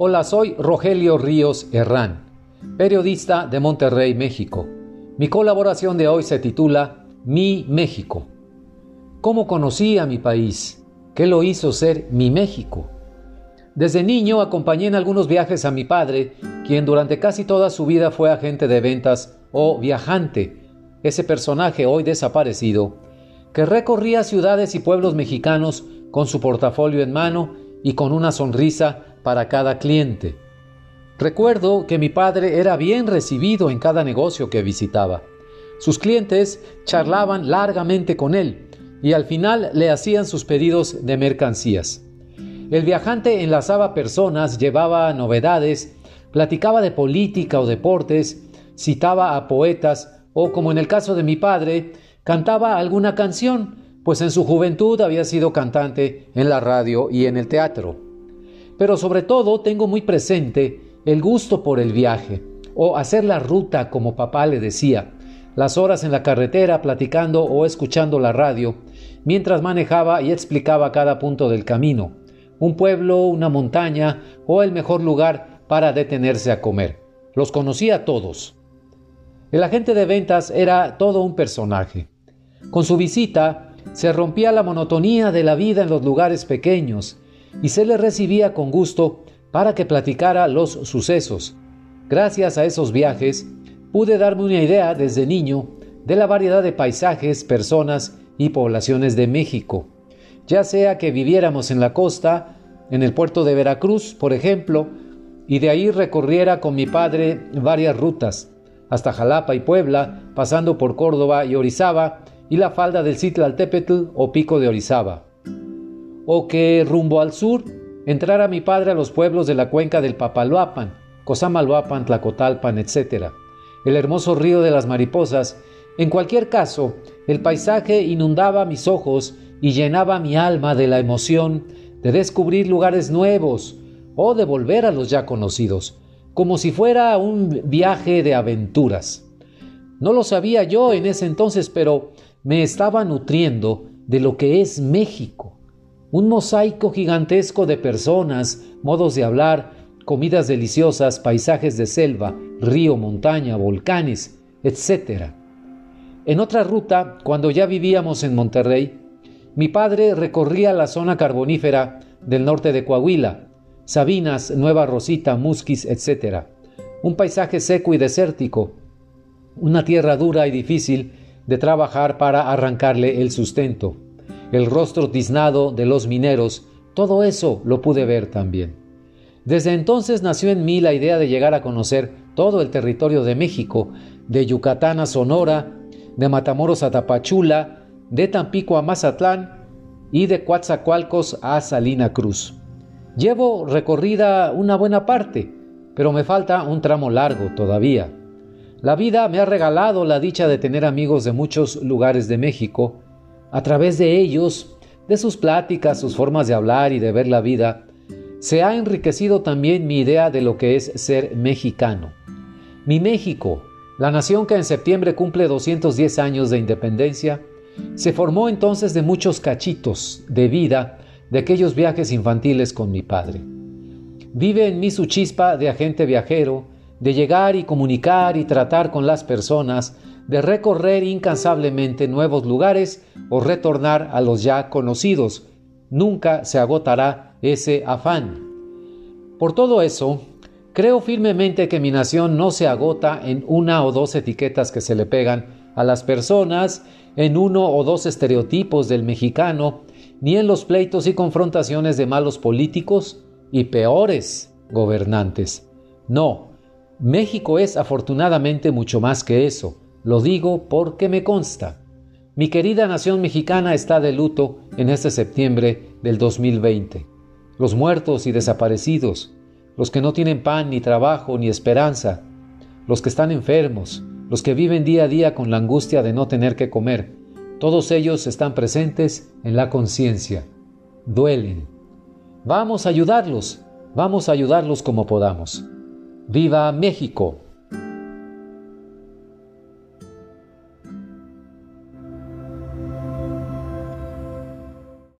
Hola, soy Rogelio Ríos Herrán, periodista de Monterrey, México. Mi colaboración de hoy se titula Mi México. ¿Cómo conocí a mi país? ¿Qué lo hizo ser mi México? Desde niño acompañé en algunos viajes a mi padre, quien durante casi toda su vida fue agente de ventas o viajante, ese personaje hoy desaparecido, que recorría ciudades y pueblos mexicanos con su portafolio en mano y con una sonrisa para cada cliente. Recuerdo que mi padre era bien recibido en cada negocio que visitaba. Sus clientes charlaban largamente con él y al final le hacían sus pedidos de mercancías. El viajante enlazaba personas, llevaba novedades, platicaba de política o deportes, citaba a poetas o, como en el caso de mi padre, cantaba alguna canción, pues en su juventud había sido cantante en la radio y en el teatro pero sobre todo tengo muy presente el gusto por el viaje, o hacer la ruta como papá le decía, las horas en la carretera platicando o escuchando la radio, mientras manejaba y explicaba cada punto del camino, un pueblo, una montaña o el mejor lugar para detenerse a comer. Los conocía todos. El agente de ventas era todo un personaje. Con su visita se rompía la monotonía de la vida en los lugares pequeños, y se le recibía con gusto para que platicara los sucesos. Gracias a esos viajes pude darme una idea desde niño de la variedad de paisajes, personas y poblaciones de México, ya sea que viviéramos en la costa, en el puerto de Veracruz, por ejemplo, y de ahí recorriera con mi padre varias rutas, hasta Jalapa y Puebla, pasando por Córdoba y Orizaba, y la falda del Citlaltépetl o Pico de Orizaba o que rumbo al sur entrara mi padre a los pueblos de la cuenca del Papaloapan, Cosamaloapan, Tlacotalpan, etc. El hermoso río de las mariposas. En cualquier caso, el paisaje inundaba mis ojos y llenaba mi alma de la emoción de descubrir lugares nuevos o de volver a los ya conocidos, como si fuera un viaje de aventuras. No lo sabía yo en ese entonces, pero me estaba nutriendo de lo que es México un mosaico gigantesco de personas, modos de hablar, comidas deliciosas, paisajes de selva, río, montaña, volcanes, etc. En otra ruta, cuando ya vivíamos en Monterrey, mi padre recorría la zona carbonífera del norte de Coahuila, Sabinas, Nueva Rosita, Musquis, etc. Un paisaje seco y desértico, una tierra dura y difícil de trabajar para arrancarle el sustento el rostro tiznado de los mineros, todo eso lo pude ver también. Desde entonces nació en mí la idea de llegar a conocer todo el territorio de México, de Yucatán a Sonora, de Matamoros a Tapachula, de Tampico a Mazatlán y de Coatzacoalcos a Salina Cruz. Llevo recorrida una buena parte, pero me falta un tramo largo todavía. La vida me ha regalado la dicha de tener amigos de muchos lugares de México, a través de ellos, de sus pláticas, sus formas de hablar y de ver la vida, se ha enriquecido también mi idea de lo que es ser mexicano. Mi México, la nación que en septiembre cumple 210 años de independencia, se formó entonces de muchos cachitos de vida de aquellos viajes infantiles con mi padre. Vive en mí su chispa de agente viajero, de llegar y comunicar y tratar con las personas, de recorrer incansablemente nuevos lugares o retornar a los ya conocidos. Nunca se agotará ese afán. Por todo eso, creo firmemente que mi nación no se agota en una o dos etiquetas que se le pegan a las personas, en uno o dos estereotipos del mexicano, ni en los pleitos y confrontaciones de malos políticos y peores gobernantes. No, México es afortunadamente mucho más que eso lo digo porque me consta. Mi querida nación mexicana está de luto en este septiembre del 2020. Los muertos y desaparecidos, los que no tienen pan, ni trabajo, ni esperanza, los que están enfermos, los que viven día a día con la angustia de no tener que comer, todos ellos están presentes en la conciencia. Duelen. Vamos a ayudarlos, vamos a ayudarlos como podamos. ¡Viva México!